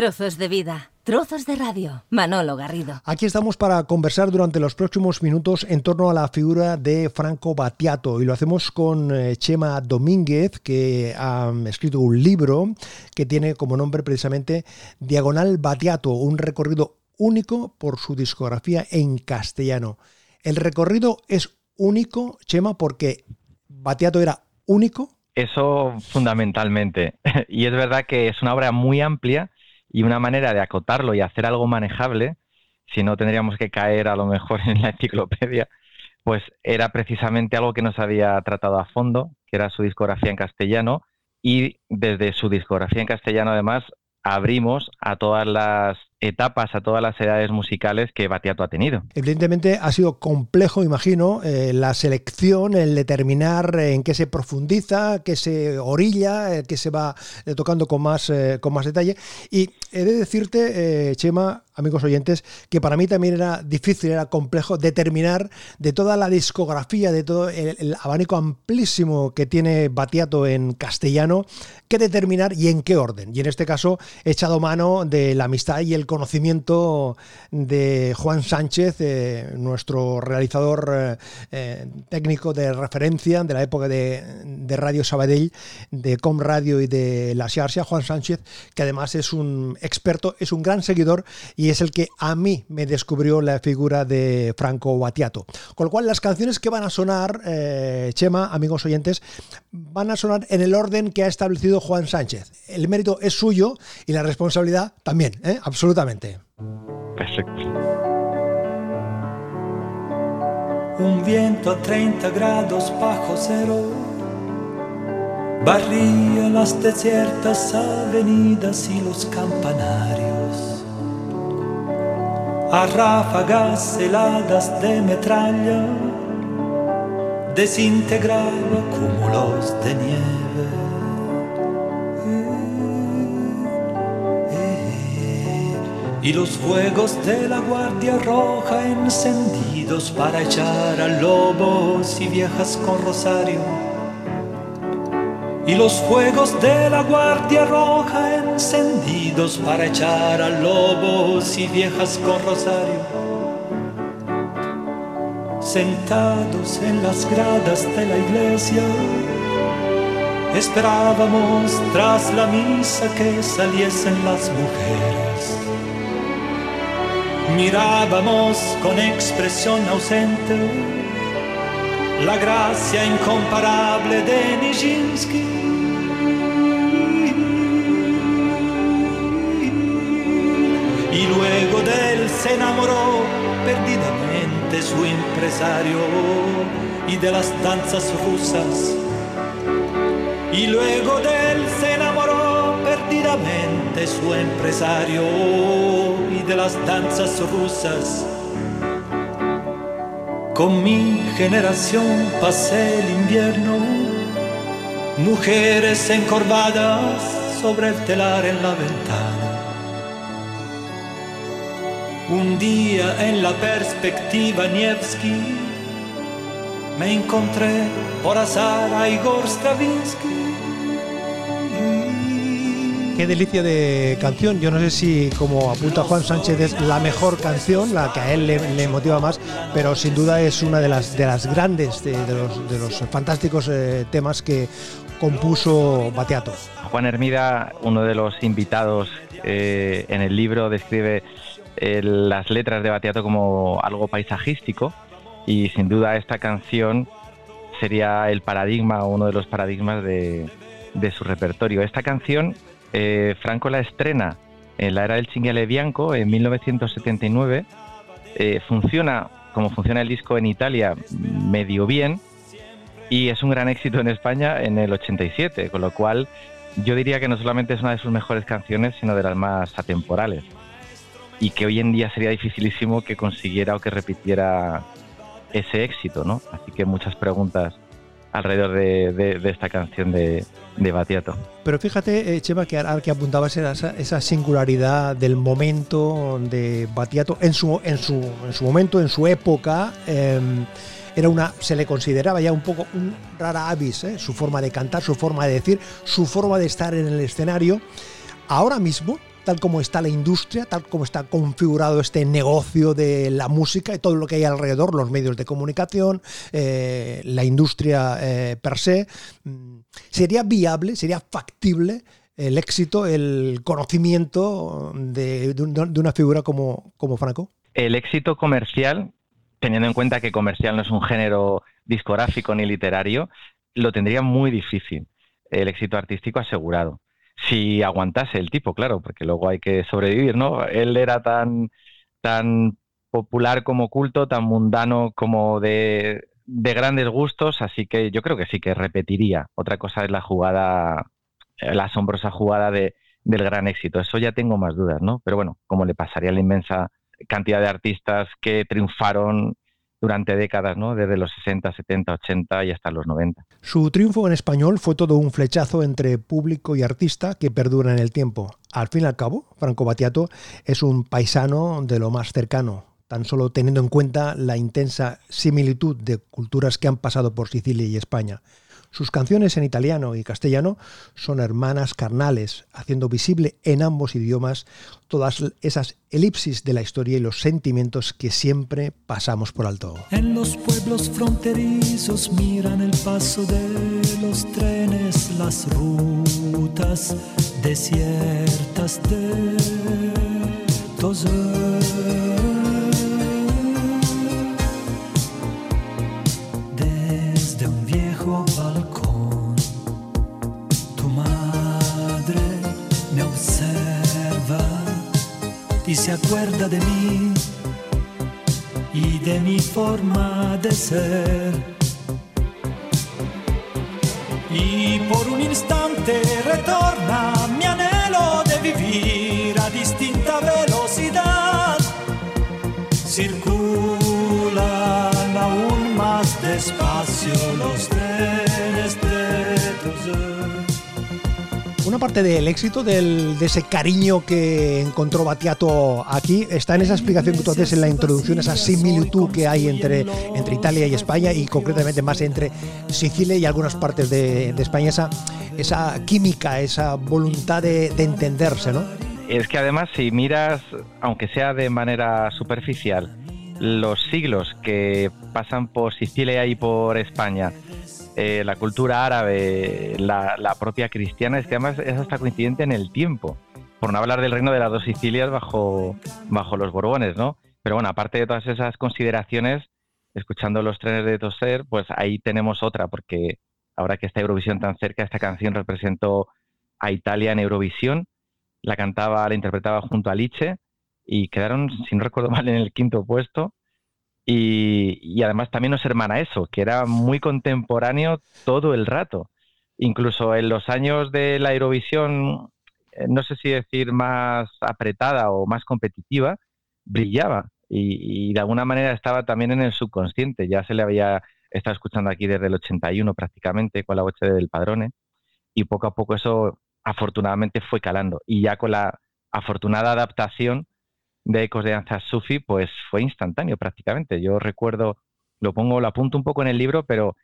Trozos de vida, trozos de radio. Manolo Garrido. Aquí estamos para conversar durante los próximos minutos en torno a la figura de Franco Battiato y lo hacemos con eh, Chema Domínguez, que ha escrito un libro que tiene como nombre precisamente Diagonal Battiato, un recorrido único por su discografía en castellano. El recorrido es único, Chema, porque Battiato era único. Eso fundamentalmente. Y es verdad que es una obra muy amplia y una manera de acotarlo y hacer algo manejable, si no tendríamos que caer a lo mejor en la enciclopedia, pues era precisamente algo que nos había tratado a fondo, que era su discografía en castellano, y desde su discografía en castellano además abrimos a todas las etapas, a todas las edades musicales que Batiato ha tenido. Evidentemente ha sido complejo, imagino, eh, la selección, el determinar en qué se profundiza, qué se orilla, eh, qué se va eh, tocando con más, con más detalle. Y he de decirte, Chema, amigos oyentes, que para mí también era difícil, era complejo determinar de toda la discografía, de todo el, abanico amplísimo que tiene Batiato en castellano, qué determinar y en qué orden. Y en este caso he echado mano de la amistad y el conocimiento de Juan Sánchez, eh, nuestro realizador eh, eh, técnico de referencia de la época de, Radio Sabadell, de Com Radio y de La Xarxa, Juan Sánchez, que además es un experto, es un gran seguidor y es el que a mí me descubrió la figura de Franco Battiato. Con lo cual las canciones que van a sonar, Chema, amigos oyentes, van a sonar en el orden que ha establecido Juan Sánchez. El mérito es suyo y la responsabilidad también, absolutamente. Perfecto. Un viento a 30 grados bajo cero barría las desiertas avenidas y los campanarios. A ráfagas heladas de metralla desintegraba cúmulos de nieve. y los fuegos de la Guardia Roja encendidos para echar a lobos y viejas con rosario. Y los fuegos de la Guardia Roja encendidos para echar a lobos y viejas con rosario. Sentados en las gradas de la iglesia, esperábamos tras la misa que saliesen las mujeres mirábamos con expresión ausente la gracia incomparable de Nijinsky. Y luego de él se enamoró perdidamente su empresario y de las danzas rusas. Y luego de él se enamoró perdidamente su empresario de las danzas rusas. Con mi generación pasé el invierno, mujeres encorvadas sobre el telar en la ventana. Un día en la perspectiva Nievski me encontré por azar a Igor Stravinsky qué delicia de canción. Yo no sé si, como apunta Juan Sánchez, es la mejor canción, la que a él le, motiva más, pero sin duda es una de las, de las grandes, de, los, fantásticos eh, temas que compuso Bateato. Juan Hermida, uno de los invitados eh, en el libro, describe las letras de Bateato como algo paisajístico y sin duda esta canción sería el paradigma, uno de los paradigmas de, de su repertorio. Esta canción eh, Franco la estrena en la era del Cinghiale Bianco en 1979. Eh, funciona como funciona el disco en Italia medio bien y es un gran éxito en España en el 87, con lo cual yo diría que no solamente es una de sus mejores canciones, sino de las más atemporales. Y que hoy en día sería dificilísimo que consiguiera o que repitiera ese éxito, ¿no? Así que muchas preguntas alrededor de, esta canción de, Batiato. Pero fíjate, eh, Chema, que ahora que apuntabas era esa, singularidad del momento de Batiato en su momento, en su época. Em, era una, se le consideraba ya un poco un rara avis, eh, su forma de cantar, su forma de decir, su forma de estar en el escenario. Ahora mismo, tal como está la industria, tal como está configurado este negocio de la música y todo lo que hay alrededor, los medios de comunicación, eh, la industria eh, per se, mm, ¿sería viable, sería factible el éxito, el conocimiento de, una figura como, como Franco? El éxito comercial, teniendo en cuenta que comercial no es un género discográfico ni literario, lo tendría muy difícil. El éxito artístico asegurado si aguantase el tipo, claro, porque luego hay que sobrevivir, ¿no? Él era tan, tan popular como culto, tan mundano como de, de grandes gustos, así que yo creo que sí que repetiría. Otra cosa es la jugada, la asombrosa jugada de, del gran éxito. Eso ya tengo más dudas, ¿no? Pero bueno, como le pasaría a la inmensa cantidad de artistas que triunfaron durante décadas, ¿no? desde los 60, 70, 80 y hasta los 90. Su triunfo en español fue todo un flechazo entre público y artista que perdura en el tiempo. Al fin y al cabo, Franco Battiato es un paisano de lo más cercano, tan solo teniendo en cuenta la intensa similitud de culturas que han pasado por Sicilia y España. Sus canciones en italiano y castellano son hermanas carnales, haciendo visible en ambos idiomas todas esas elipsis de la historia y los sentimientos que siempre pasamos por alto. En los pueblos fronterizos miran el paso de los trenes, las rutas desiertas de se acuerda de mí y de mi forma de ser. Y por un instante retorna mi anhelo de vivir a distinta velocidad. Circulan aún más despacio los trenes de tu una parte del éxito, de ese cariño que encontró Batiato aquí, está en esa explicación que tú haces en la introducción, esa similitud que hay entre, entre Italia y España y concretamente más entre Sicilia y algunas partes de, España, esa, esa química, esa voluntad de, de entenderse, ¿no? Es que además si miras, aunque sea de manera superficial, los siglos que pasan por Sicilia y por España, eh, la cultura árabe, la, propia cristiana, es que además es hasta coincidente en el tiempo, por no hablar del reino de las dos Sicilias bajo, bajo los Borbones, ¿no? Pero bueno, aparte de todas esas consideraciones, escuchando los trenes de Toser, pues ahí tenemos otra, porque ahora que está Eurovisión tan cerca, esta canción representó a Italia en Eurovisión, la cantaba, la interpretaba junto a Liche y quedaron, si no recuerdo mal, en el quinto puesto. Y, además también nos hermana eso, que era muy contemporáneo todo el rato. Incluso en los años de la Eurovisión, eh, no sé si decir más apretada o más competitiva, brillaba y, de alguna manera estaba también en el subconsciente. Ya se le había estado escuchando aquí desde el 81 prácticamente con la voz del Padrone y poco a poco eso afortunadamente fue calando. Y ya con la afortunada adaptación de Ecos de Danza Sufi, pues fue instantáneo prácticamente. Yo recuerdo, lo pongo, lo apunto un poco en el libro, pero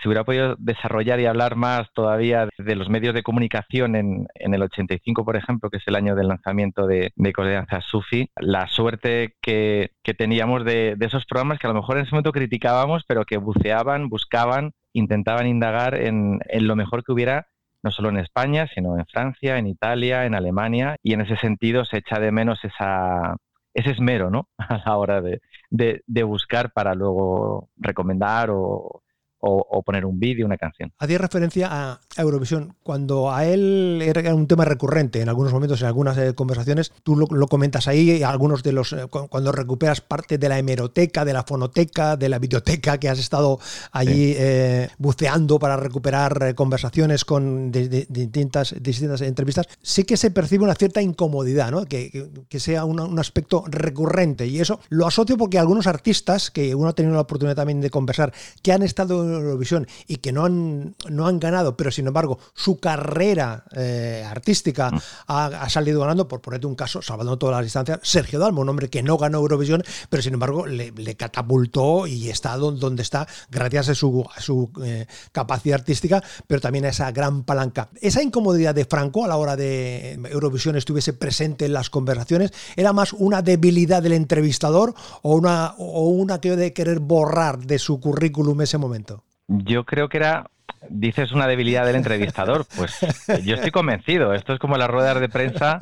si hubiera podido desarrollar y hablar más todavía de los medios de comunicación en, el 85, por ejemplo, que es el año del lanzamiento de, de Ecos de Danza Sufi, la suerte que, teníamos de, esos programas que a lo mejor en ese momento criticábamos, pero que buceaban, buscaban, intentaban indagar en, en lo mejor que hubiera no solo en España, sino en Francia, en Italia, en Alemania, y en ese sentido se echa de menos esa, ese esmero ¿no? a la hora de, de buscar para luego recomendar o, o, poner un vídeo, una canción. Hacía referencia a Eurovisión. Cuando a él era un tema recurrente en algunos momentos, en algunas eh, conversaciones, tú lo, comentas ahí, algunos de los, eh, cuando recuperas parte de la hemeroteca, de la fonoteca, de la biblioteca que has estado allí eh, buceando para recuperar conversaciones con distintas, distintas entrevistas, sí que se percibe una cierta incomodidad, ¿no? que, que, sea un aspecto recurrente. Y eso lo asocio porque algunos artistas, que uno ha tenido la oportunidad también de conversar, que han estado Eurovisión y que no han, no han ganado, pero sin embargo su carrera eh, artística mm. ha, salido ganando, por ponerte un caso, salvando todas las distancias, Sergio Dalmo, un hombre que no ganó Eurovisión, pero sin embargo le, catapultó y está donde está gracias a su, su eh, capacidad artística, pero también a esa gran palanca. Esa incomodidad de Franco a la hora de Eurovisión estuviese presente en las conversaciones, ¿era más una debilidad del entrevistador o una, o una que de querer borrar de su currículum ese momento? Yo creo que era dices una debilidad del entrevistador, pues yo estoy convencido. Esto es como las ruedas de prensa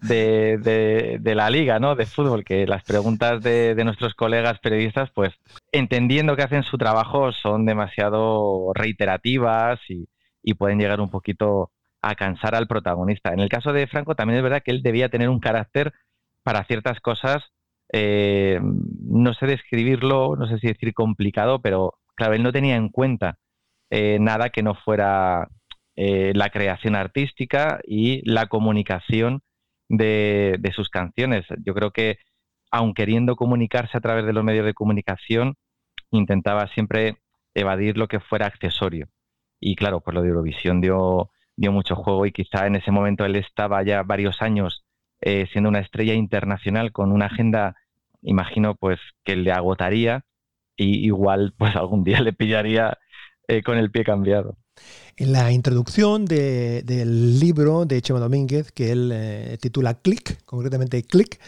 de, la liga, ¿no? De fútbol, que las preguntas de, nuestros colegas periodistas, pues entendiendo que hacen su trabajo, son demasiado reiterativas y, pueden llegar un poquito a cansar al protagonista. En el caso de Franco también es verdad que él debía tener un carácter para ciertas cosas, eh, no sé describirlo, no sé si decir complicado, pero claro, él no tenía en cuenta eh, nada que no fuera eh, la creación artística y la comunicación de, sus canciones. Yo creo que, aun queriendo comunicarse a través de los medios de comunicación, intentaba siempre evadir lo que fuera accesorio. Y claro, pues lo de Eurovisión dio, dio mucho juego y quizá en ese momento él estaba ya varios años eh, siendo una estrella internacional con una agenda, imagino, pues que le agotaría y igual pues algún día le pillaría eh, con el pie cambiado. En la introducción del libro de Chema Domínguez, que él eh, titula Click, concretamente Click,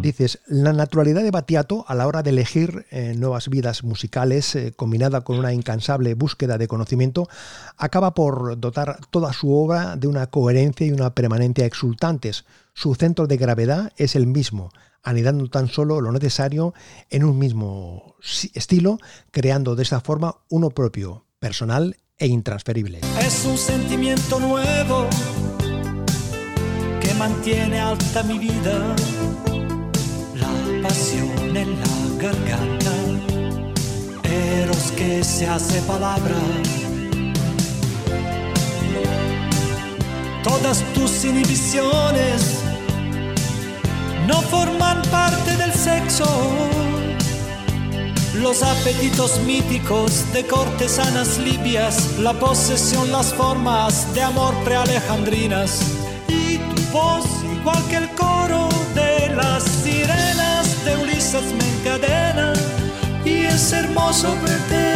dices, la naturalidad de Batiato a la hora de elegir eh, nuevas vidas musicales, combinada con una incansable búsqueda de conocimiento, acaba por dotar toda su obra de una coherencia y una permanencia exultantes. Su centro de gravedad es el mismo, anidando tan solo lo necesario en un mismo estilo, creando de esa forma uno propio, personal e intransferible. Es un sentimiento nuevo que mantiene alta mi vida, la pasión en la garganta, eros que se hace palabra. Todas tus inhibiciones no forman parte del sexo. Los apetitos míticos de cortesanas libias, la posesión, las formas de amor prealejandrinas. Y tu voz igual que el coro de las sirenas de Ulises me encadena. Y es hermoso verte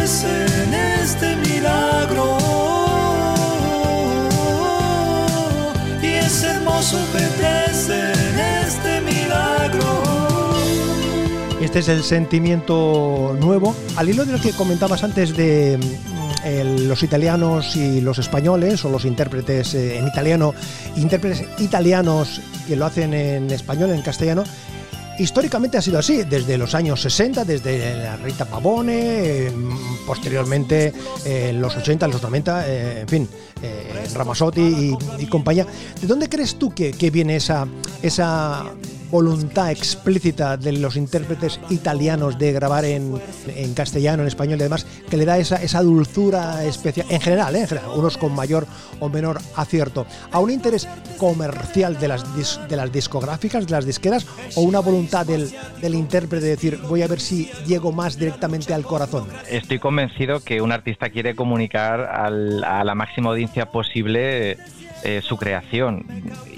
en este milagro este milagro este es el sentimiento nuevo. Al hilo de lo que comentabas antes de mm, los italianos y los españoles, o los intérpretes eh, en italiano, intérpretes italianos que lo hacen en español, en castellano, históricamente ha sido así, desde los años 60, desde la Rita Pavone, mm, posteriormente en eh, los 80, los 90, eh, en fin, Ramazotti y, compañía. ¿De dónde crees tú que, que viene esa, esa voluntad explícita de los intérpretes italianos de grabar en, castellano, en español y demás, que le da esa, esa dulzura especial, en general, ¿eh? en general, unos con mayor o menor acierto, a un interés comercial de las, de las discográficas, de las disqueras, o una voluntad del, del intérprete de decir, voy a ver si llego más directamente al corazón. Estoy convencido que un artista quiere comunicar al, a la máxima audiencia posible eh, su creación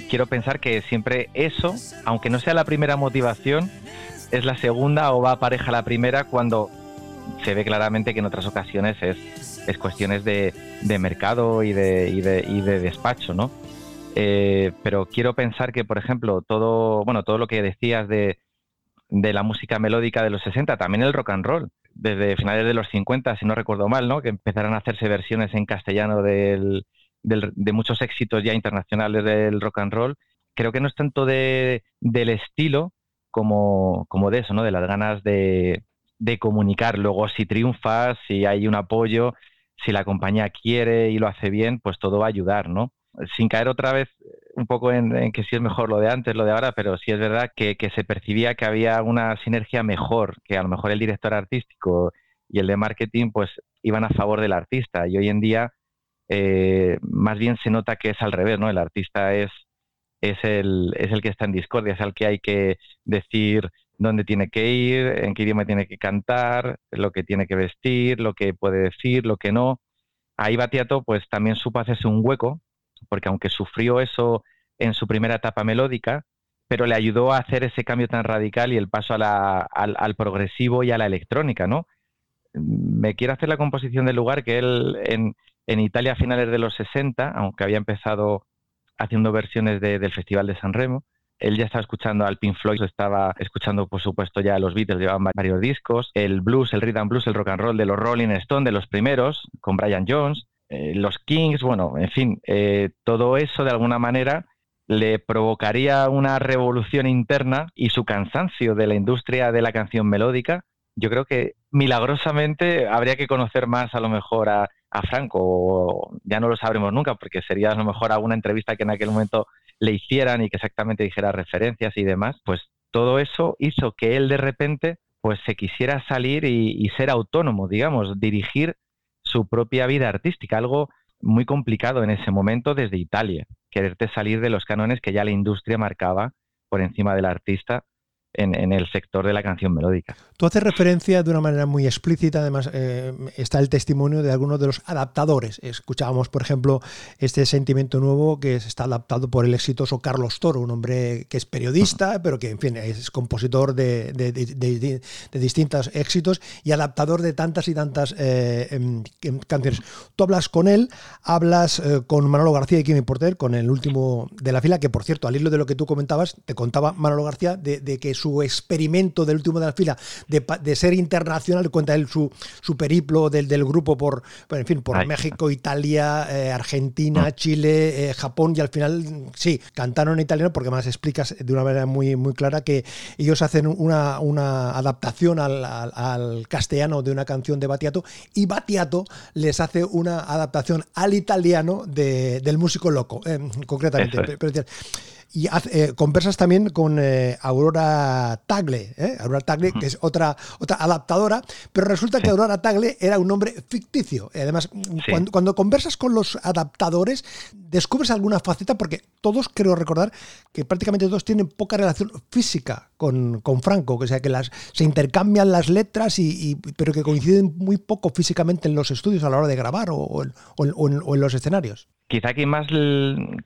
quiero pensar que siempre eso, aunque no sea la primera motivación, es la segunda o va a pareja la primera cuando se ve claramente que en otras ocasiones es, es cuestiones de, mercado y de, y de, y de despacho, ¿no? Eh, pero quiero pensar que, por ejemplo, todo, bueno, todo lo que decías de, de la música melódica de los 60, también el rock and roll, desde finales de los 50, si no recuerdo mal, ¿no? Que empezaron a hacerse versiones en castellano del, de muchos éxitos ya internacionales del rock and roll, creo que no es tanto de, del estilo como, como de eso, ¿no? De las ganas de, de comunicar. Luego, si triunfas, si hay un apoyo, si la compañía quiere y lo hace bien, pues todo va a ayudar, ¿no? Sin caer otra vez un poco en, que si es mejor lo de antes, lo de ahora, pero sí es verdad que, que, se percibía que había una sinergia mejor, que a lo mejor el director artístico y el de marketing pues iban a favor del artista y hoy en día eh, más bien se nota que es al revés, ¿no? El artista es, es, el, es el que está en discordia, es el que hay que decir dónde tiene que ir, en qué idioma tiene que cantar, lo que tiene que vestir, lo que puede decir, lo que no. Ahí Batiato pues también supo hacerse un hueco, porque aunque sufrió eso en su primera etapa melódica, pero le ayudó a hacer ese cambio tan radical y el paso al, progresivo y a la electrónica, ¿no? Me quiere hacer la composición del lugar que él en, en Italia a finales de los 60, aunque había empezado haciendo versiones del Festival de San Remo, él ya estaba escuchando al Pink Floyd, estaba escuchando, por supuesto, ya los Beatles, llevaban varios discos, el blues, el rhythm blues, el rock and roll de los Rolling Stones, de los primeros, con Brian Jones, eh, los Kings, bueno, en fin, eh, todo eso de alguna manera le provocaría una revolución interna y su cansancio de la industria de la canción melódica. Yo creo que milagrosamente habría que conocer más a lo mejor a, a Franco, ya no lo sabremos nunca, porque sería a lo mejor alguna entrevista que en aquel momento le hicieran y que exactamente dijera referencias y demás, pues todo eso hizo que él de repente pues se quisiera salir y, ser autónomo, digamos, dirigir su propia vida artística, algo muy complicado en ese momento desde Italia, quererte salir de los cánones que ya la industria marcaba por encima del artista en, el sector de la canción melódica. Tú haces referencia de una manera muy explícita, además eh, está el testimonio de algunos de los adaptadores. Escuchábamos, por ejemplo, este sentimiento nuevo que está adaptado por el exitoso Carlos Toro, un hombre que es periodista, pero que, en fin, es compositor de, distintos éxitos y adaptador de tantas y tantas eh, em, em, canciones. Tú hablas con él, hablas eh, con Manolo García y Kimi Porter, con el último de la fila, que por cierto, al hilo de lo que tú comentabas, te contaba Manolo García de, de que su experimento del último de la fila de, ser internacional, cuenta él su, su periplo del, del grupo por, en fin, por México, Italia, eh, Argentina, mm. Chile, eh, Japón y al final sí, cantaron en italiano porque más explicas de una manera muy, muy clara que ellos hacen una, una adaptación al, al, castellano de una canción de Batiato y Batiato les hace una adaptación al italiano de, del músico loco, eh, concretamente y eh, conversas también con eh, Aurora Tagle, ¿eh? Aurora Tagle, que es otra, otra adaptadora, pero resulta que Aurora Tagle era un nombre ficticio. Además, cuando, conversas con los adaptadores, descubres alguna faceta, porque todos creo recordar que prácticamente todos tienen poca relación física con, Franco, o sea que las, se intercambian las letras, y, pero que coinciden muy poco físicamente en los estudios a la hora de grabar o, en, los escenarios. Quizá quien más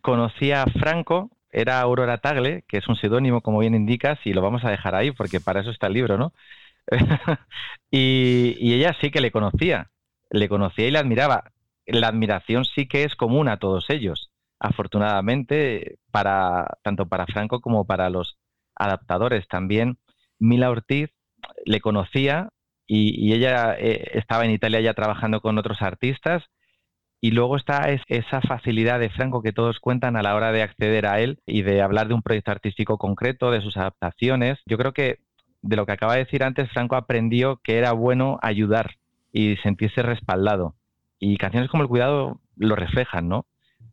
conocía a Franco era Aurora Tagle, que es un seudónimo, como bien indicas, y lo vamos a dejar ahí porque para eso está el libro, ¿no? y, ella sí que le conocía, le conocía y le admiraba. La admiración sí que es común a todos ellos, afortunadamente, para, tanto para Franco como para los adaptadores. También Mila Ortiz le conocía y, ella eh, estaba en Italia ya trabajando con otros artistas y luego está esa facilidad de Franco que todos cuentan a la hora de acceder a él y de hablar de un proyecto artístico concreto, de sus adaptaciones. Yo creo que de lo que acaba de decir antes, Franco aprendió que era bueno ayudar y sentirse respaldado. Y canciones como El Cuidado lo reflejan, ¿no?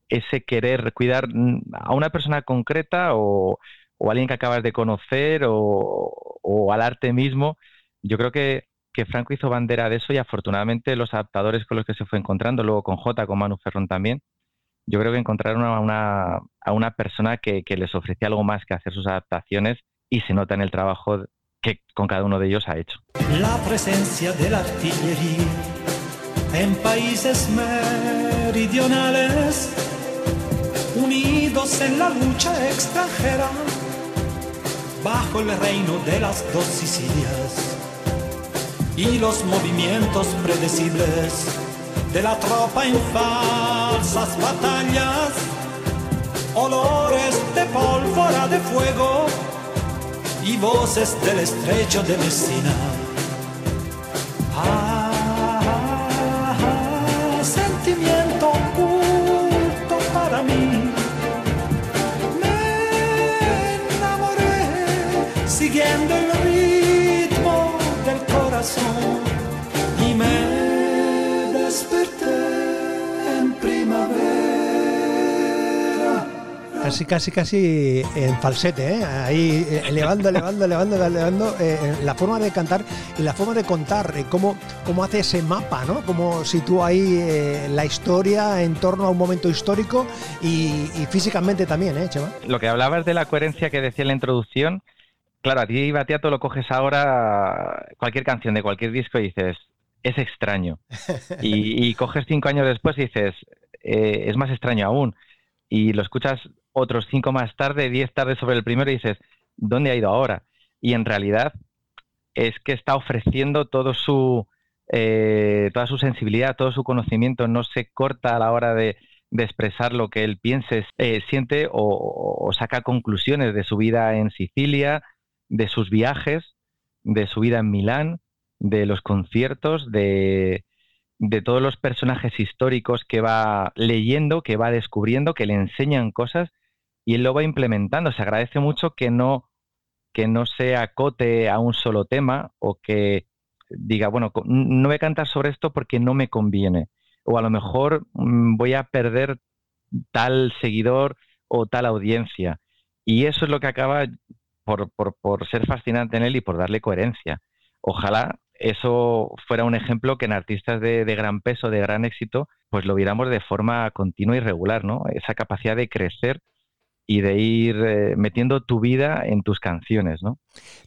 Ese querer cuidar a una persona concreta o, o a alguien que acabas de conocer o, o al arte mismo. Yo creo que que Franco hizo bandera de eso y afortunadamente los adaptadores con los que se fue encontrando, luego con J, con Manu Ferrón también, yo creo que encontraron a una, a una persona que, les ofrecía algo más que hacer sus adaptaciones y se nota en el trabajo que con cada uno de ellos ha hecho. La presencia de la artillería en países meridionales, unidos en la lucha extranjera, bajo el reino de las dos Sicilias y los movimientos predecibles de la tropa en falsas batallas, olores de pólvora de fuego y voces del estrecho de Messina. Ah, sentimiento y me desperté en primavera. Casi, casi, casi en falsete, ¿eh? ahí eh, elevando, elevando, elevando, elevando eh, la forma de cantar y la forma de contar, cómo, cómo hace ese mapa, ¿no? Cómo sitúa ahí la historia en torno a un momento histórico y, físicamente también, ¿eh, Chema? Lo que hablabas de la coherencia que decía en la introducción, claro, a ti Batiato lo coges ahora, cualquier canción de cualquier disco y dices, es extraño. Y, coges cinco años después y dices, eh, es más extraño aún. Y lo escuchas otros cinco más tarde, diez tardes sobre el primero y dices, ¿dónde ha ido ahora? Y en realidad es que está ofreciendo todo su, eh, toda su sensibilidad, todo su conocimiento, no se corta a la hora de, expresar lo que él piense, eh, siente o, saca conclusiones de su vida en Sicilia, de sus viajes, de su vida en Milán, de los conciertos, de, de todos los personajes históricos que va leyendo, que va descubriendo, que le enseñan cosas y él lo va implementando. Se agradece mucho que no, que no se acote a un solo tema o que diga, bueno, no voy a cantar sobre esto porque no me conviene. O a lo mejor mm, voy a perder tal seguidor o tal audiencia. Y eso es lo que acaba por, por, ser fascinante en él y por darle coherencia. Ojalá eso fuera un ejemplo que en artistas de, de, gran peso, de gran éxito, pues lo viéramos de forma continua y regular, ¿no? Esa capacidad de crecer y de ir eh, metiendo tu vida en tus canciones, ¿no?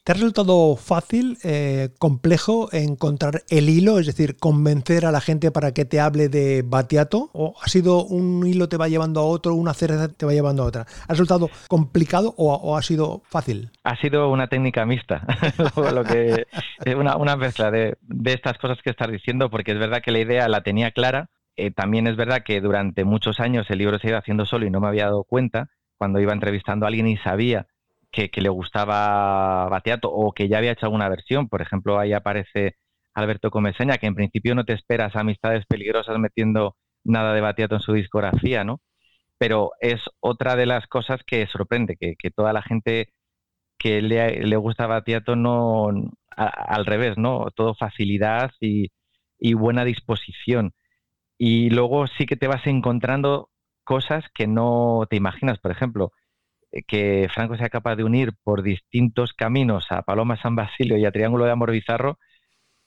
¿Te ha resultado fácil, eh, complejo encontrar el hilo, es decir, convencer a la gente para que te hable de Batiato? ¿O ha sido un hilo te va llevando a otro, una cereza te va llevando a otra? ¿Ha resultado complicado o, ha sido fácil? Ha sido una técnica mixta, lo que, una, una mezcla de, de, estas cosas que estás diciendo, porque es verdad que la idea la tenía clara. Eh, también es verdad que durante muchos años el libro se iba haciendo solo y no me había dado cuenta cuando iba entrevistando a alguien y sabía que, le gustaba Bateato o que ya había hecho alguna versión. Por ejemplo, ahí aparece Alberto Comeseña, que en principio no te esperas amistades peligrosas metiendo nada de Bateato en su discografía, ¿no? Pero es otra de las cosas que sorprende, que, toda la gente que le, gusta Batiato no al revés, ¿no? Todo facilidad y, buena disposición. Y luego sí que te vas encontrando cosas que no te imaginas. Por ejemplo, eh, que Franco sea capaz de unir por distintos caminos a Paloma San Basilio y a Triángulo de Amor Bizarro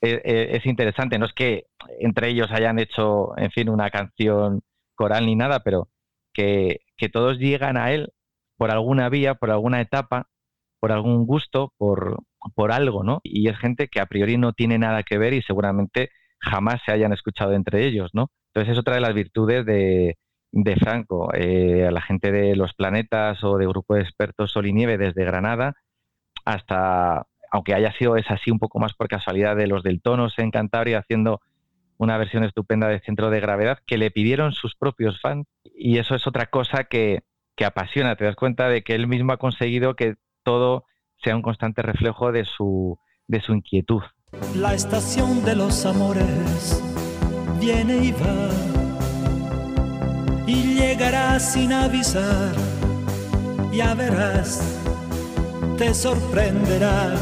eh, eh, es interesante. No es que entre ellos hayan hecho, en fin, una canción coral ni nada, pero que, que todos llegan a él por alguna vía, por alguna etapa, por algún gusto, por, por algo, ¿no? Y es gente que a priori no tiene nada que ver y seguramente jamás se hayan escuchado entre ellos, ¿no? Entonces es otra de las virtudes de, de Franco, eh, a la gente de Los Planetas o de Grupo de Expertos Sol y Nieve desde Granada, hasta, aunque haya sido es así un poco más por casualidad, de los del Tonos en Cantabria haciendo una versión estupenda de Centro de Gravedad que le pidieron sus propios fans. Y eso es otra cosa que, que apasiona, te das cuenta de que él mismo ha conseguido que todo sea un constante reflejo de su, de su inquietud. La estación de los amores viene y va y llegará sin avisar. Ya verás, te sorprenderá.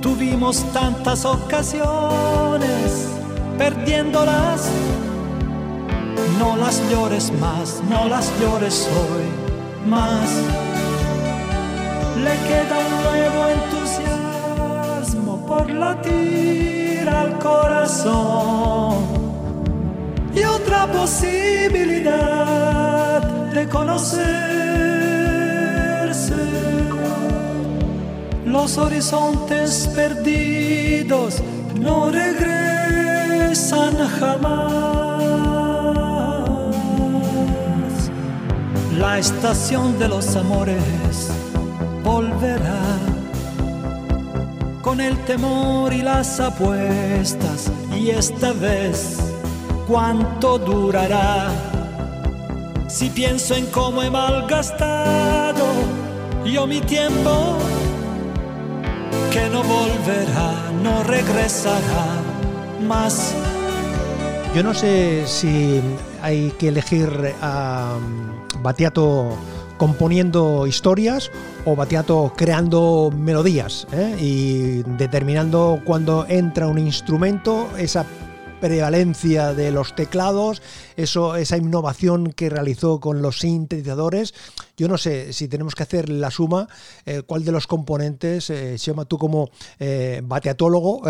Tuvimos tantas ocasiones perdiéndolas. No las llores más, no las llores hoy más. Le queda un nuevo entusiasmo por latir al corazón y otra posibilidad de conocerse. Los horizontes perdidos no regresan jamás. La estación de los amores volverá con el temor y las apuestas y esta vez cuánto durará. Si pienso en cómo he malgastado yo mi tiempo, que no volverá, no regresará más. Yo no sé si hay que elegir a Batiato componiendo historias o Batiato creando melodías ¿eh? y determinando cuando entra un instrumento esa prevalencia de los teclados, eso, esa innovación que realizó con los sintetizadores. Yo no sé si tenemos que hacer la suma, eh, cuál de los componentes, eh, llama tú como eh, bateatólogo,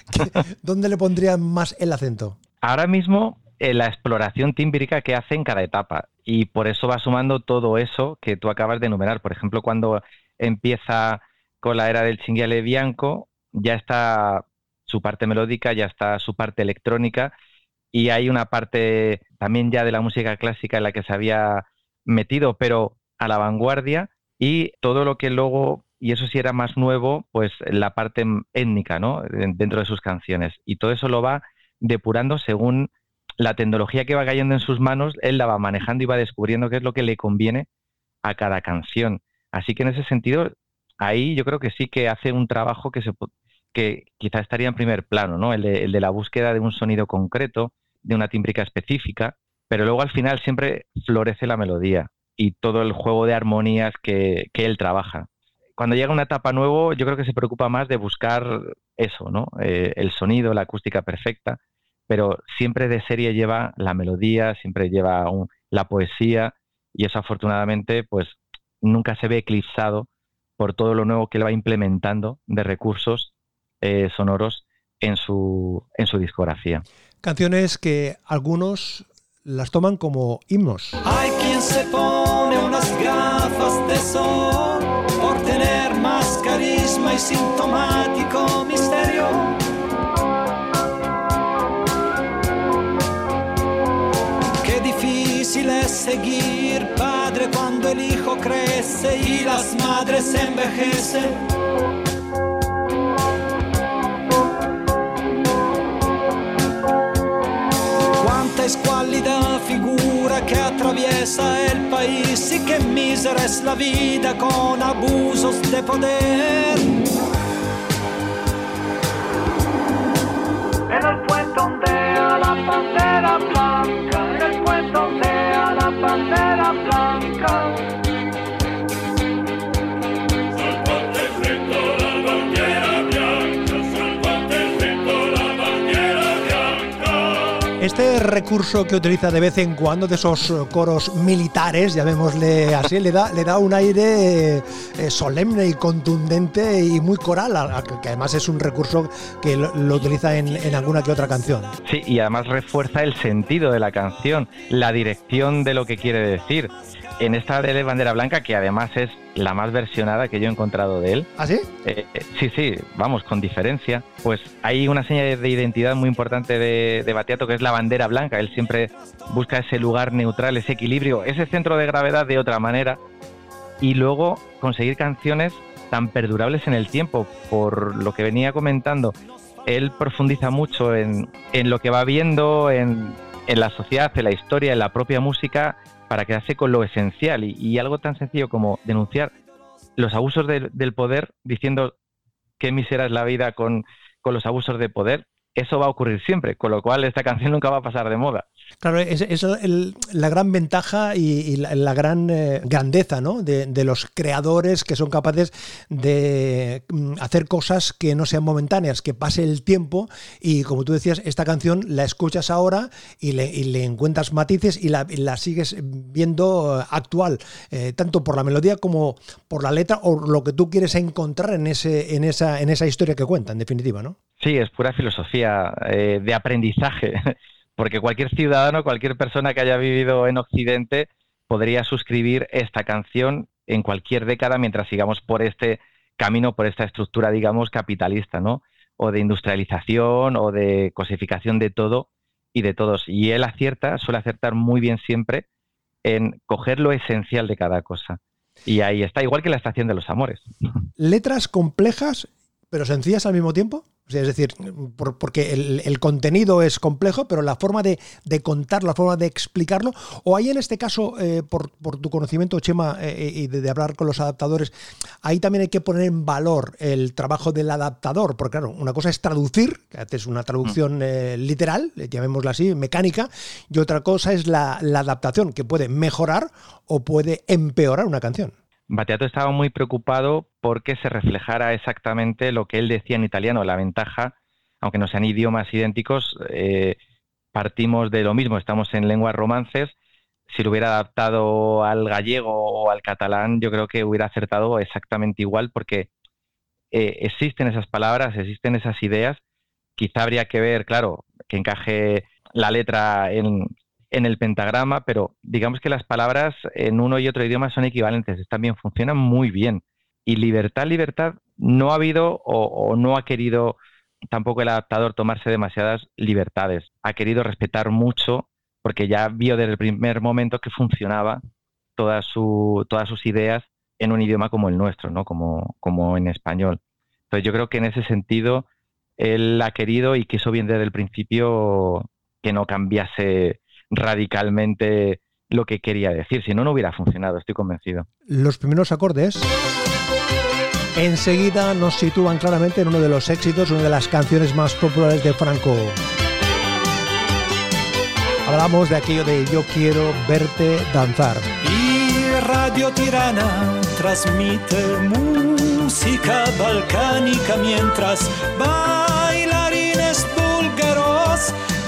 ¿dónde le pondrían más el acento? Ahora mismo la exploración tímbrica que hace en cada etapa y por eso va sumando todo eso que tú acabas de enumerar. Por ejemplo, cuando empieza con la era del cinghiale bianco, ya está su parte melódica, ya está su parte electrónica y hay una parte también ya de la música clásica en la que se había metido, pero a la vanguardia y todo lo que luego, y eso sí era más nuevo, pues la parte étnica, ¿no? Dentro de sus canciones. Y todo eso lo va depurando según la tecnología que va cayendo en sus manos, él la va manejando y va descubriendo qué es lo que le conviene a cada canción. Así que en ese sentido, ahí yo creo que sí que hace un trabajo que, se, que quizá estaría en primer plano, ¿no? El de, la búsqueda de un sonido concreto, de una tímbrica específica, pero luego al final siempre florece la melodía y todo el juego de armonías que, él trabaja. Cuando llega una etapa nuevo, yo creo que se preocupa más de buscar eso, ¿no? Eh, el sonido, la acústica perfecta, pero siempre de serie lleva la melodía, siempre lleva la poesía y eso afortunadamente pues nunca se ve eclipsado por todo lo nuevo que él va implementando de recursos eh, sonoros en su, en su discografía. Canciones que algunos las toman como himnos. Hay quien se pone unas gafas de sol por tener más carisma y sintomático misterio. Qué difícil es seguir padre cuando el hijo crece y las madres envejecen. Escuálida figura que atraviesa el país y que mísera es la vida con abusos de poder. En el puente ondea la bandera blanca, en el puente ondea la bandera blanca. Este recurso que utiliza de vez en cuando de esos coros militares, llamémosle así, le da, le da un aire eh, solemne y contundente y muy coral, que además es un recurso que lo, utiliza en, en, alguna que otra canción. Sí, y además refuerza el sentido de la canción, la dirección de lo que quiere decir en esta de Bandera Blanca, que además es la más versionada que yo he encontrado de él. ¿Ah, sí? Eh, eh, sí, sí, vamos, con diferencia. Pues hay una señal de identidad muy importante de, de Batiato, que es la bandera blanca. Él siempre busca ese lugar neutral, ese equilibrio, ese centro de gravedad de otra manera. Y luego conseguir canciones tan perdurables en el tiempo, por lo que venía comentando. Él profundiza mucho en, en lo que va viendo, en, en la sociedad, en la historia, en la propia música para quedarse con lo esencial y, algo tan sencillo como denunciar los abusos del poder diciendo qué misera es la vida con, con los abusos de poder, eso va a ocurrir siempre, con lo cual esta canción nunca va a pasar de moda. Claro, es, la gran ventaja y, la, gran eh, grandeza ¿no? de, los creadores que son capaces de mm, hacer cosas que no sean momentáneas, que pase el tiempo y como tú decías, esta canción la escuchas ahora y le, encuentras matices y la, sigues viendo actual, eh, tanto por la melodía como por la letra o lo que tú quieres encontrar en, ese, en, esa, en esa historia que cuenta, en definitiva, ¿no? Sí, es pura filosofía eh, de aprendizaje porque cualquier ciudadano, cualquier persona que haya vivido en Occidente podría suscribir esta canción en cualquier década mientras sigamos por este camino, por esta estructura, digamos, capitalista, ¿no? O de industrialización o de cosificación de todo y de todos. Y él acierta, suele acertar muy bien siempre en coger lo esencial de cada cosa. Y ahí está, igual que la estación de los amores. Letras complejas, pero sencillas al mismo tiempo es decir, porque el, contenido es complejo, pero la forma de, de, contar, la forma de explicarlo, o hay en este caso, eh, por, tu conocimiento, Chema, eh, eh, y de, hablar con los adaptadores, ahí también hay que poner en valor el trabajo del adaptador, porque claro, una cosa es traducir, que es una traducción mm. literal, llamémosla así, mecánica, y otra cosa es la, la adaptación, que puede mejorar o puede empeorar una canción. Battiato estaba muy preocupado porque se reflejara exactamente lo que él decía en italiano. La ventaja, aunque no sean idiomas idénticos, eh, partimos de lo mismo, estamos en lenguas romances. Si lo hubiera adaptado al gallego o al catalán, yo creo que hubiera acertado exactamente igual porque eh, existen esas palabras, existen esas ideas. Quizá habría que ver, claro, que encaje la letra en, en el pentagrama, pero digamos que las palabras en uno y otro idioma son equivalentes, también funcionan muy bien. Y libertad, libertad, no ha habido o, no ha querido tampoco el adaptador tomarse demasiadas libertades. Ha querido respetar mucho porque ya vio desde el primer momento que funcionaba toda su, todas sus ideas en un idioma como el nuestro, ¿no? como, como en español. Entonces yo creo que en ese sentido él ha querido y quiso bien desde el principio que no cambiase radicalmente lo que quería decir, si no, no hubiera funcionado, estoy convencido. Los primeros acordes enseguida nos sitúan claramente en uno de los éxitos, una de las canciones más populares de Franco. Hablamos de aquello de Yo quiero verte danzar. Y Radio Tirana transmite música balcánica mientras bailarines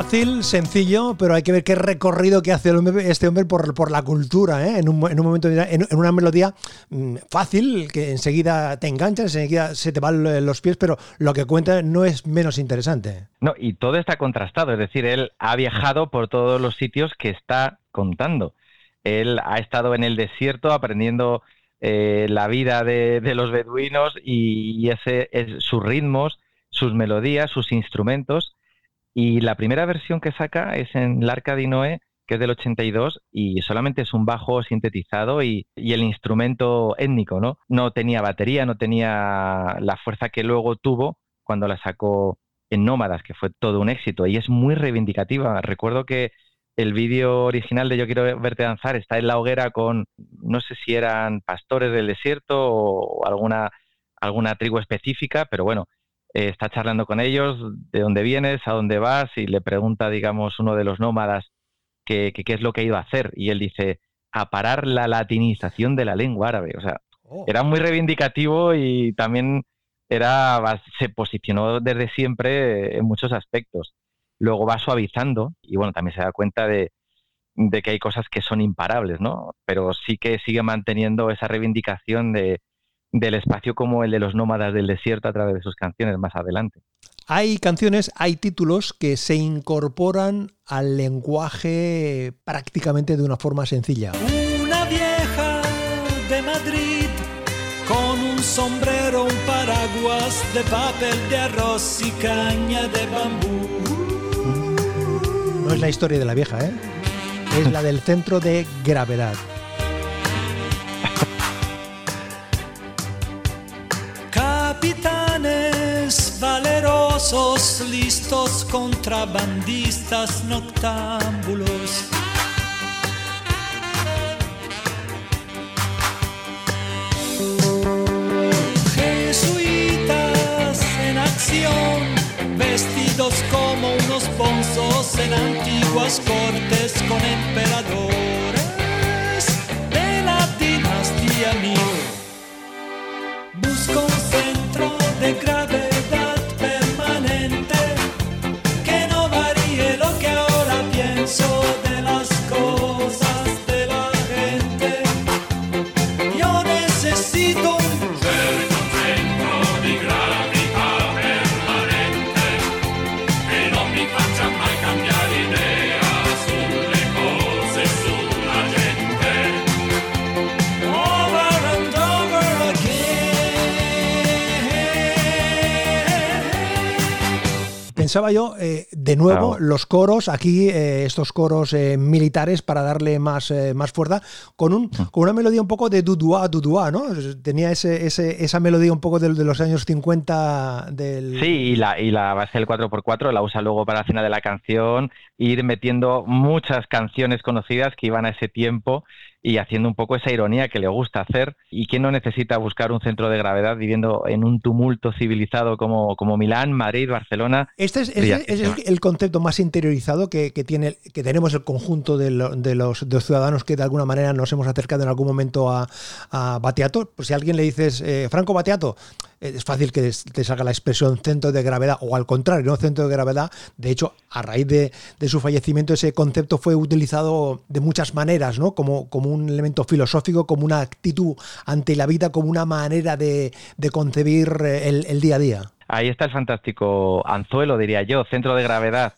Fácil, sencillo, pero hay que ver qué recorrido que hace este hombre por, la cultura, ¿eh? en, un, en, un, momento, en, una melodía mm, fácil, que enseguida te enganchas, enseguida se te van los pies, pero lo que cuenta no es menos interesante. No, y todo está contrastado, es decir, él ha viajado por todos los sitios que está contando. Él ha estado en el desierto aprendiendo eh, la vida de, los beduinos y, ese, es, sus ritmos, sus melodías, sus instrumentos y la primera versión que saca es en el Arca de Noé, que es del 82, y solamente es un bajo sintetizado y, el instrumento étnico, ¿no? No tenía batería, no tenía la fuerza que luego tuvo cuando la sacó en Nómadas, que fue todo un éxito, y es muy reivindicativa. Recuerdo que el vídeo original de Yo quiero verte danzar está en la hoguera con, no sé si eran pastores del desierto o alguna, alguna tribu específica, pero bueno, eh, está charlando con ellos, de dónde vienes, a dónde vas, y le pregunta, digamos, uno de los nómadas qué, qué, es lo que ha ido a hacer. Y él dice, a parar la latinización de la lengua árabe. O sea, oh. era muy reivindicativo y también era, se posicionó desde siempre en muchos aspectos. Luego va suavizando y bueno, también se da cuenta de, de que hay cosas que son imparables, ¿no? Pero sí que sigue manteniendo esa reivindicación de, del espacio como el de los nómadas del desierto a través de sus canciones más adelante. Hay canciones, hay títulos que se incorporan al lenguaje prácticamente de una forma sencilla. Una vieja de Madrid con un sombrero, un paraguas de papel de arroz y caña de bambú. No es la historia de la vieja, ¿eh? Es la del centro de gravedad. Valerosos, listos contrabandistas noctámbulos. Jesuitas en acción, vestidos como unos bonzos en antiguas cortes con emperadores pensaba yo, eh, de nuevo, los coros, aquí eh, estos coros eh, militares para darle más, más fuerza, con, un, mm. con una melodía un poco de dudua, dudua, ¿no? Tenía ese, ese, esa melodía un poco de, los años 50 del... Sí, y la, y la base del 4x4 la usa luego para la final de la canción, ir metiendo muchas canciones conocidas que iban a ese tiempo y haciendo un poco esa ironía que le gusta hacer y que no necesita buscar un centro de gravedad viviendo en un tumulto civilizado como, como Milán, Madrid, Barcelona. Este es, el, concepto más interiorizado que, tiene, que tenemos el conjunto de, los, ciudadanos que de alguna manera nos hemos acercado en algún momento a, a Batiato. Pues si a alguien le dices, eh, Franco Batiato, es fácil que te salga la expresión centro de gravedad o al contrario, no centro de gravedad. De hecho, a raíz de, su fallecimiento ese concepto fue utilizado de muchas maneras, ¿no? Como, como un elemento filosófico, como una actitud ante la vida, como una manera de, concebir eh, el, día a día. Ahí está el fantástico anzuelo, diría yo, centro de gravedad.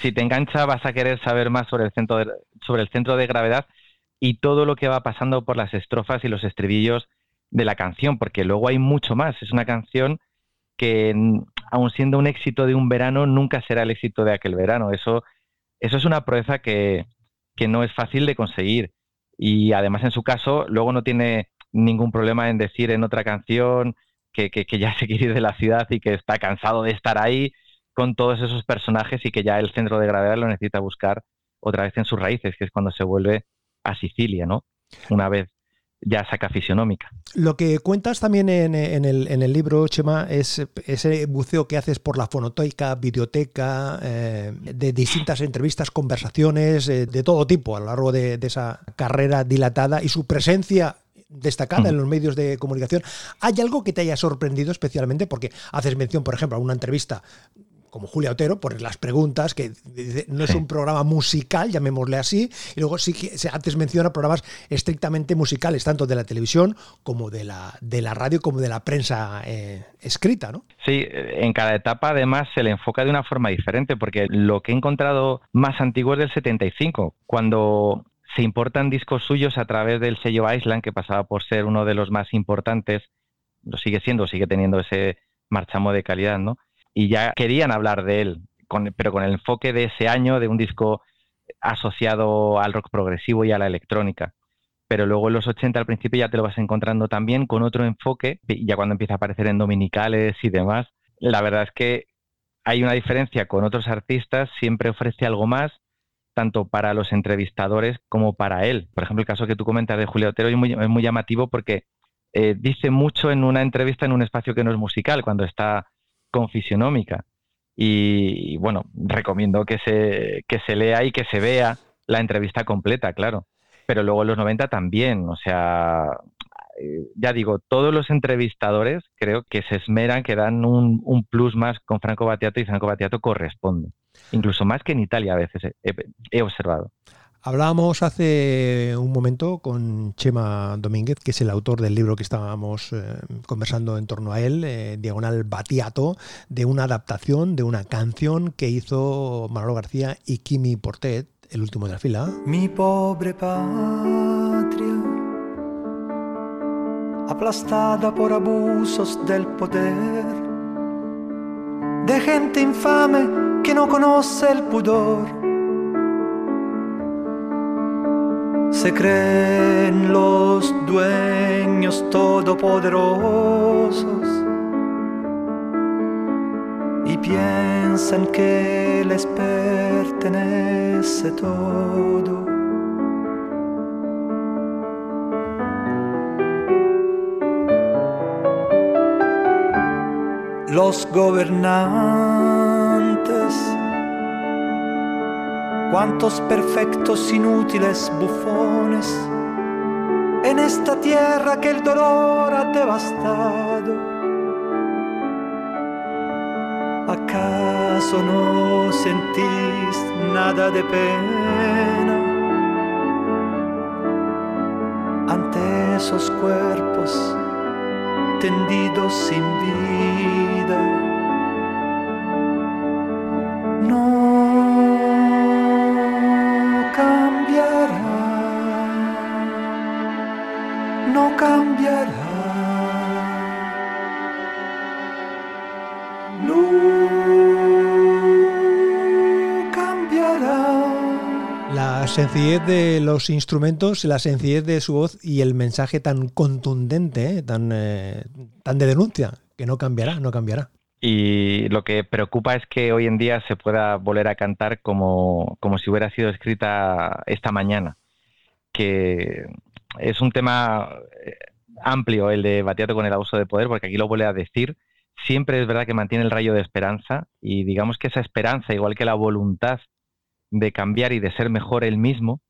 Si te engancha vas a querer saber más sobre el centro sobre el centro de gravedad y todo lo que va pasando por las estrofas y los estribillos de la canción, porque luego hay mucho más. Es una canción que, aun siendo un éxito de un verano, nunca será el éxito de aquel verano. Eso, eso es una proeza que, que no es fácil de conseguir. Y además, en su caso, luego no tiene ningún problema en decir en otra canción que, que, que ya se quiere ir de la ciudad y que está cansado de estar ahí con todos esos personajes y que ya el centro de gravedad lo necesita buscar otra vez en sus raíces, que es cuando se vuelve a Sicilia, ¿no? Una vez ya saca fisionómica. Lo que cuentas también en, el, libro, Chema, es ese buceo que haces por la fonoteca, videoteca, eh, de distintas entrevistas, conversaciones, eh, de todo tipo a lo largo de, esa carrera dilatada y su presencia destacada en los medios de comunicación. ¿Hay algo que te haya sorprendido especialmente? Porque haces mención, por ejemplo, a una entrevista como Julia Otero, por las preguntas, que no es un programa musical, llamémosle así, y luego sí que antes menciona programas estrictamente musicales, tanto de la televisión como de la, de la radio, como de la prensa eh, escrita, ¿no? Sí, en cada etapa además se le enfoca de una forma diferente, porque lo que he encontrado más antiguo es del 75, cuando se importan discos suyos a través del sello Island, que pasaba por ser uno de los más importantes, lo sigue siendo, sigue teniendo ese marchamo de calidad, ¿no? Y ya querían hablar de él, pero con el enfoque de ese año, de un disco asociado al rock progresivo y a la electrónica. Pero luego en los 80 al principio ya te lo vas encontrando también con otro enfoque, ya cuando empieza a aparecer en dominicales y demás. La verdad es que hay una diferencia con otros artistas, siempre ofrece algo más, tanto para los entrevistadores como para él. Por ejemplo, el caso que tú comentas de Julio Otero es muy, llamativo porque eh, dice mucho en una entrevista en un espacio que no es musical, cuando está con fisionómica. Y, bueno, recomiendo que se, que se lea y que se vea la entrevista completa, claro. Pero luego en los 90 también, o sea, eh, ya digo, todos los entrevistadores creo que se esmeran, que dan un, un plus más con Franco Battiato y Franco Battiato corresponde. Incluso más que en Italia a veces he observado. Hablábamos hace un momento con Chema Domínguez, que es el autor del libro que estábamos eh, conversando en torno a él, eh, Diagonal Batiato, de una adaptación de una canción que hizo Manolo García y Kimi Portet, el último de la fila. Mi pobre patria, aplastada por abusos del poder, de gente infame que no conoce el pudor se creen los dueños todopoderosos y piensan que les pertenece todo. Los gobernantes cuántos perfectos inútiles bufones en esta tierra que el dolor ha devastado. ¿Acaso no sentís nada de pena ante esos cuerpos tendidos sin vida? Sencillez de los instrumentos, la sencillez de su voz y el mensaje tan contundente, eh, tan, eh, tan de denuncia, que no cambiará, no cambiará. Y lo que preocupa es que hoy en día se pueda volver a cantar como, como si hubiera sido escrita esta mañana que es un tema eh, amplio el de Batiato con el abuso de poder, porque aquí lo vuelve a decir, siempre es verdad que mantiene el rayo de esperanza y digamos que esa esperanza, igual que la voluntad de cambiar y de ser mejor él mismo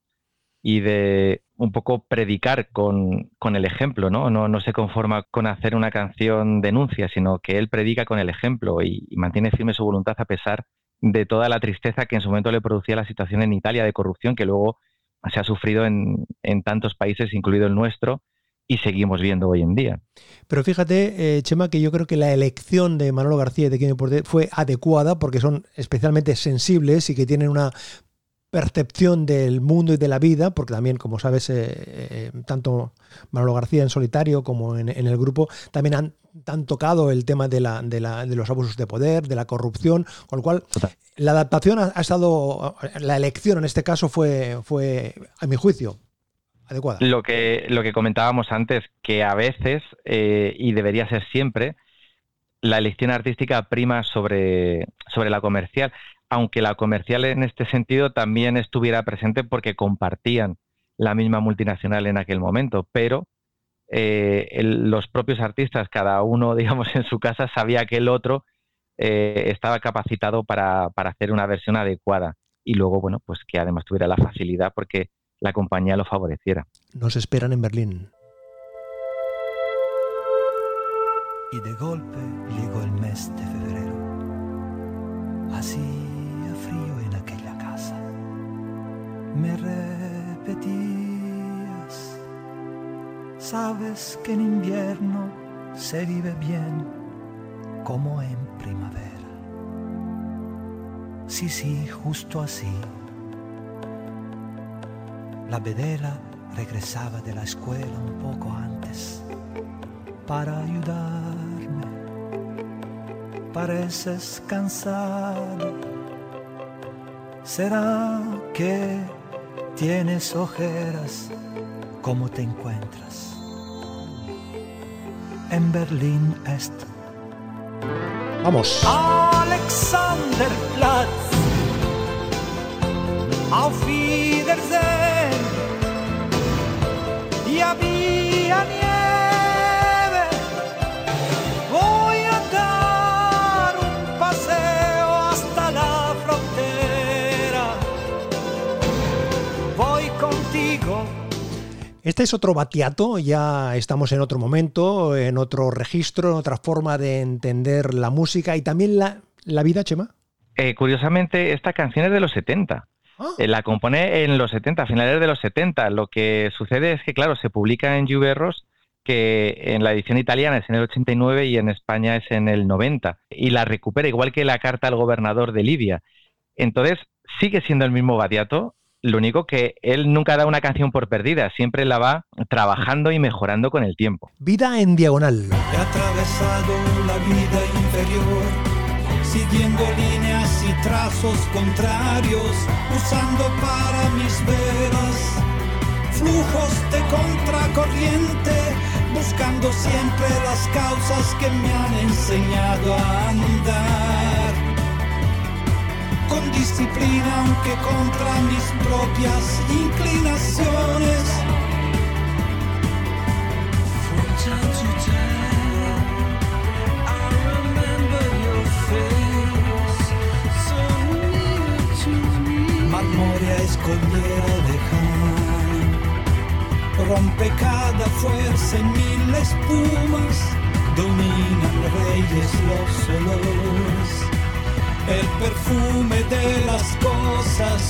y de un poco predicar con, el ejemplo, ¿no? ¿no? ¿no? se conforma con hacer una canción denuncia, sino que él predica con el ejemplo y, y mantiene firme su voluntad a pesar de toda la tristeza que en su momento le producía la situación en Italia de corrupción que luego se ha sufrido en, en tantos países, incluido el nuestro, y seguimos viendo hoy en día. Pero fíjate, eh, Chema, que yo creo que la elección de Manolo García y de Kine Porter fue adecuada porque son especialmente sensibles y que tienen una percepción del mundo y de la vida, porque también, como sabes, eh, eh, tanto Manolo García en solitario como en, el grupo también han, tocado el tema de, la, de, la, de, los abusos de poder, de la corrupción, con lo cual la adaptación ha, estado, la elección en este caso fue, fue a mi juicio, Lo que, lo que comentábamos antes, que a veces, eh, y debería ser siempre, la elección artística prima sobre, sobre la comercial aunque la comercial en este sentido también estuviera presente porque compartían la misma multinacional en aquel momento, pero eh, los propios artistas, cada uno, digamos, en su casa sabía que el otro eh, estaba capacitado para, hacer una versión adecuada. Y luego, bueno, pues que además tuviera la facilidad porque la compañía lo favoreciera. Nos esperan en Berlín. Y de golpe llegó el mes de febrero. Así me repetías, sabes que en invierno se vive bien como en primavera. Sí, sí, justo así. La vedela regresaba de la escuela un poco antes para ayudarme. Pareces cansado. ¿Será que Tienes ojeras, ¿cómo te encuentras? En Berlín Est. Vamos. Alexanderplatz. Auf Wiedersehen. Y había Este es otro batiato, ya estamos en otro momento, en otro registro, en otra forma de entender la música y también la, la vida, Chema. Eh, curiosamente, esta canción es de los 70. Ah. Eh, la compone en los 70, finales de los 70. Lo que sucede es que, claro, se publica en Juberros, que en la edición italiana es en el 89 y en España es en el 90. Y la recupera, igual que la carta al gobernador de Libia. Entonces, sigue siendo el mismo Batiato, lo único que él nunca da una canción por perdida, siempre la va trabajando y mejorando con el tiempo. Vida en diagonal. He atravesado la vida inferior, siguiendo líneas y trazos contrarios, usando para mis velas flujos de contracorriente, buscando siempre las causas que me han enseñado a andar con disciplina aunque contra mis propias inclinaciones. Escollera lejana, rompe cada fuerza en mil espumas, dominan reyes los olores. El perfume de las cosas,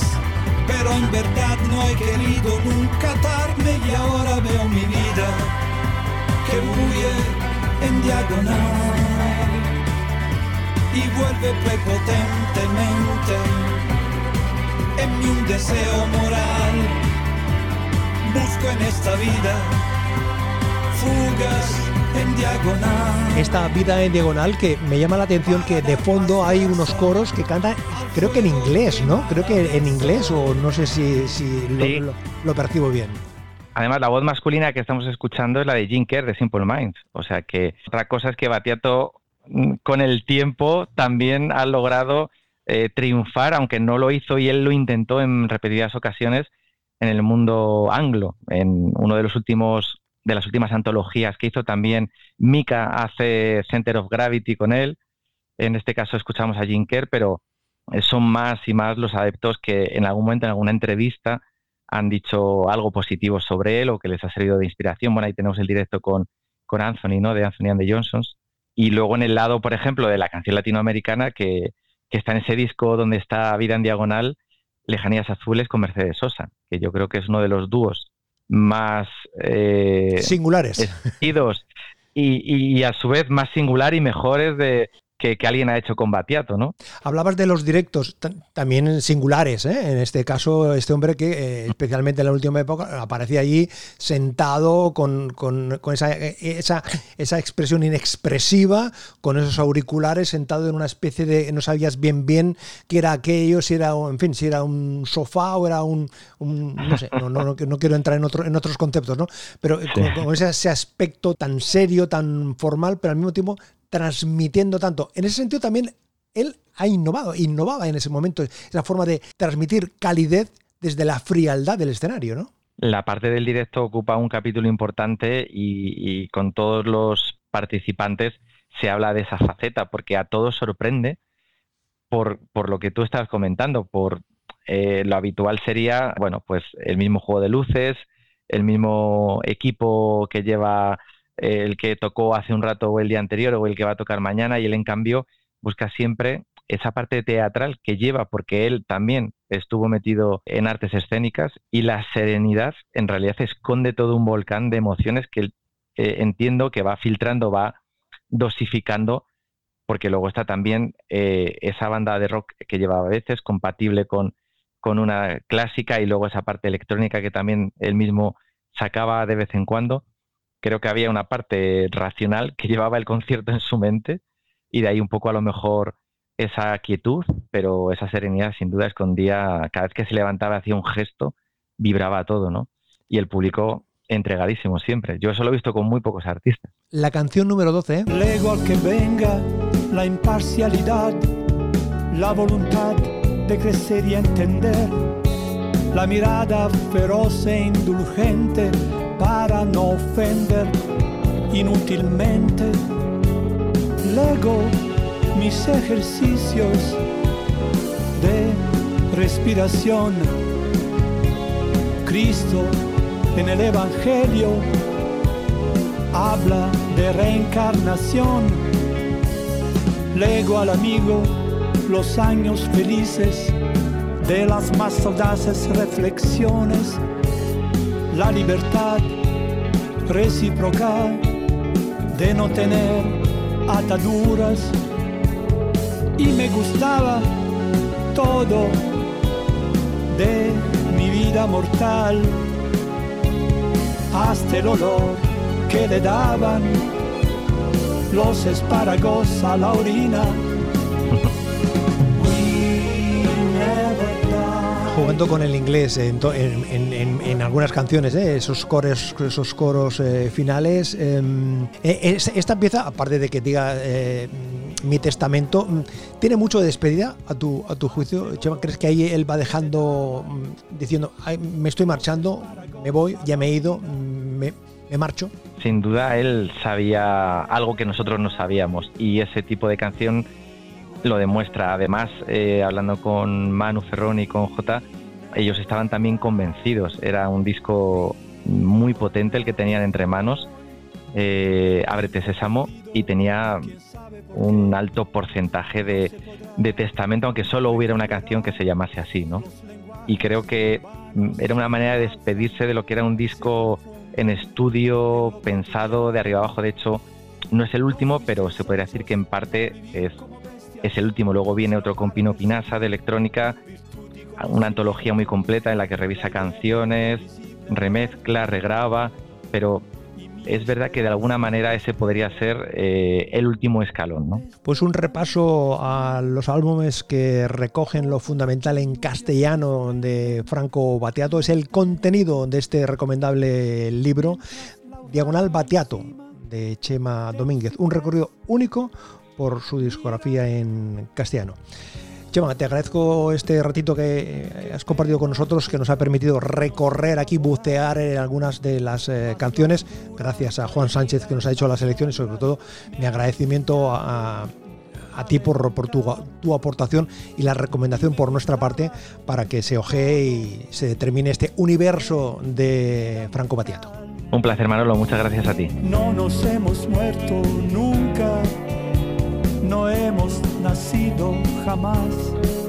pero en verdad no he querido nunca atarme y ahora veo mi vida que huye en diagonal y vuelve prepotentemente en mi un deseo moral. Busco en esta vida fugas en diagonal. Esta vida en diagonal que me llama la atención que de fondo hay unos coros que cantan, creo que en inglés, ¿no? Creo que en inglés o no sé si, lo, percibo bien. Además, la voz masculina que estamos escuchando es la de Jim Kerr de Simple Minds. O sea que otra cosa es que Batiato mm, con el tiempo también ha logrado eh, triunfar, aunque no lo hizo y él lo intentó en repetidas ocasiones, en el mundo anglo. En uno de los últimos de las últimas antologías que hizo también Mika hace Center of Gravity con él. En este caso escuchamos a Jim Kerr, pero son más y más los adeptos que en algún momento, en alguna entrevista, han dicho algo positivo sobre él o que les ha servido de inspiración. Bueno, ahí tenemos el directo con, con Anthony, ¿no? De Anthony and the Johnsons. Y luego en el lado, por ejemplo, de la canción latinoamericana, que, que está en ese disco donde está Vida en Diagonal, Lejanías Azules con Mercedes Sosa, que yo creo que es uno de los dúos más eh, singulares. y, y, a su vez más singular y mejores de, que, alguien ha hecho con Batiato, ¿no? Hablabas de los directos, también singulares, ¿eh? En este caso, este hombre que, eh, especialmente en la última época, aparecía allí sentado con, esa, esa, esa, expresión inexpresiva, con esos auriculares, sentado en una especie de... No sabías bien bien qué era aquello, si era, en fin, si era un sofá o era un... no sé, no, no, no, quiero entrar en, otro, en otros conceptos, ¿no? Pero con, ese, ese aspecto tan serio, tan formal, pero al mismo tiempo transmitiendo tanto. En ese sentido también él ha innovado, innovaba en ese momento esa forma de transmitir calidez desde la frialdad del escenario, ¿no? La parte del directo ocupa un capítulo importante y, con todos los participantes se habla de esa faceta, porque a todos sorprende por, por lo que tú estabas comentando, por eh, lo habitual sería, bueno, pues el mismo juego de luces, el mismo equipo que lleva el que tocó hace un rato o el día anterior o el que va a tocar mañana y él en cambio busca siempre esa parte teatral que lleva porque él también estuvo metido en artes escénicas y la serenidad en realidad esconde todo un volcán de emociones que él, eh, entiendo que va filtrando, va dosificando porque luego está también eh, esa banda de rock que lleva a veces compatible con, con una clásica y luego esa parte electrónica que también él mismo sacaba de vez en cuando creo que había una parte racional que llevaba el concierto en su mente y de ahí un poco a lo mejor esa quietud, pero esa serenidad sin duda escondía, cada vez que se levantaba hacía un gesto, vibraba todo, ¿no? Y el público entregadísimo siempre. Yo eso lo he visto con muy pocos artistas. La canción número 12. ¿eh? Lego al que venga la imparcialidad, la voluntad de crecer y entender, la mirada feroz e indulgente para no ofender inútilmente. Lego mis ejercicios de respiración. Cristo en el Evangelio habla de reencarnación. Lego al amigo los años felices de las más audaces reflexiones la libertad recíproca de no tener ataduras. Y me gustaba todo de mi vida mortal hasta el olor que le daban los espárragos a la orina con el inglés en, algunas canciones, ¿eh? esos coros, esos coros eh, finales. Em, e, esta pieza, aparte de que diga eh, mi testamento, mm, tiene mucho de despedida a tu, a tu juicio. ¿crees que ahí él va dejando, mm, diciendo, me estoy marchando, me voy, ya me he ido, mm, me, me marcho? Sin duda, él sabía algo que nosotros no sabíamos y ese tipo de canción lo demuestra. Además, hablando con Manu Ferrón y con J, ellos estaban también convencidos. Era un disco muy potente el que tenían entre manos. Eh, Ábrete Sésamo y tenía un alto porcentaje de, testamento, aunque solo hubiera una canción que se llamase así, ¿no? Y creo que mm, era una manera de despedirse de lo que era un disco en estudio, pensado de arriba abajo. De hecho, no es el último, pero se podría decir que en parte es es el último. Luego viene otro con Pino Pinasa de electrónica, una antología muy completa en la que revisa canciones, remezcla, regraba, pero es verdad que de alguna manera ese podría ser eh, el último escalón. ¿no? Pues un repaso a los álbumes que recogen lo fundamental en castellano de Franco Batiato es el contenido de este recomendable libro, Diagonal Batiato, de Chema Domínguez. Un recorrido único por su discografía en castellano. Chema, te agradezco este ratito que eh, has compartido con nosotros, que nos ha permitido recorrer aquí, bucear en algunas de las eh, canciones. Gracias a Juan Sánchez que nos ha hecho la selección y sobre todo mi agradecimiento a, a ti por, por tu, tu, aportación y la recomendación por nuestra parte para que se ojee y se determine este universo de Franco Batiato. Un placer, Manolo, muchas gracias a ti. No nos hemos muerto nunca, no hemos nacido jamás.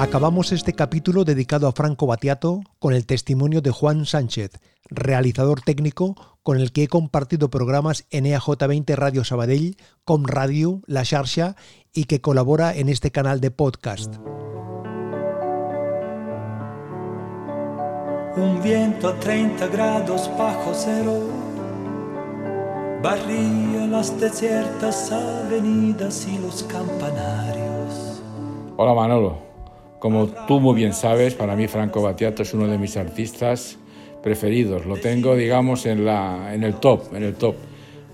Acabamos este capítulo dedicado a Franco Batiato con el testimonio de Juan Sánchez, realizador técnico con el que he compartido programas en E EAJ20 Radio Sabadell, Com Radio, La Xarxa y que colabora en este canal de podcast. Un viento a 30 grados bajo cero barría las desiertas avenidas y los campanarios. Hola Manolo. Como tú muy bien sabes, para mí Franco Battiato es uno de mis artistas preferidos. Lo tengo, digamos, en, la, en el top, en el top.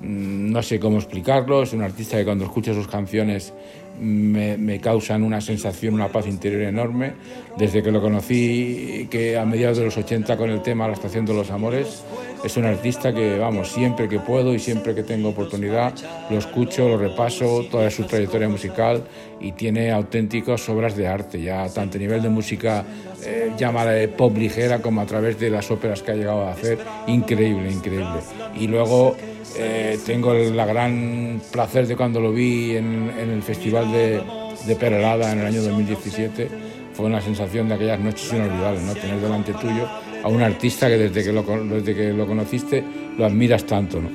No sé cómo explicarlo. Es un artista que cuando escucho sus canciones me, me, causan una sensación, una paz interior enorme. Desde que lo conocí, que a mediados de los 80 con el tema La Estación de los Amores, es un artista que, vamos, siempre que puedo y siempre que tengo oportunidad, lo escucho, lo repaso, toda su trayectoria musical y tiene auténticas obras de arte, ya tanto a nivel de música eh, pop ligera como a través de las óperas que ha llegado a hacer, increíble, increíble. Y luego eh, tengo el gran placer de cuando lo vi en, el Festival de, de Perelada en el año 2017, fue una sensación de aquellas noches inolvidables, ¿no? tener delante tuyo a un artista que desde que lo, desde que lo conociste lo admiras tanto. ¿no?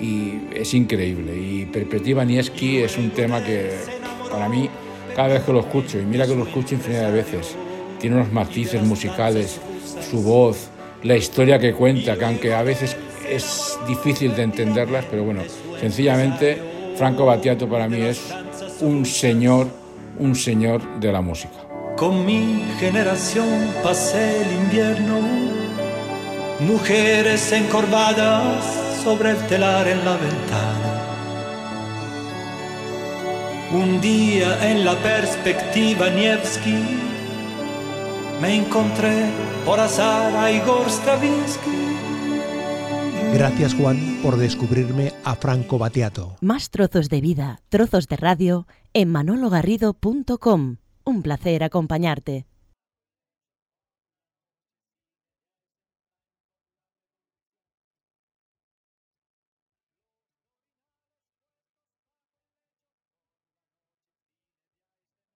Y es increíble. Y Perspectiva Nieski es un tema que para mí, cada vez que lo escucho, y mira que lo escucho infinidad de veces, tiene unos matices musicales, su voz, la historia que cuenta, que aunque a veces es difícil de entenderlas, pero bueno, sencillamente Franco Battiato para mí es un señor, un señor de la música. Con mi generación pasé el invierno, mujeres encorvadas sobre el telar en la ventana. Un día en la perspectiva Nievski me encontré por azar a Igor Stravinsky. Gracias Juan por descubrirme a Franco Battiato. Más trozos de vida, trozos de radio en manologarrido.com. Un placer acompañarte.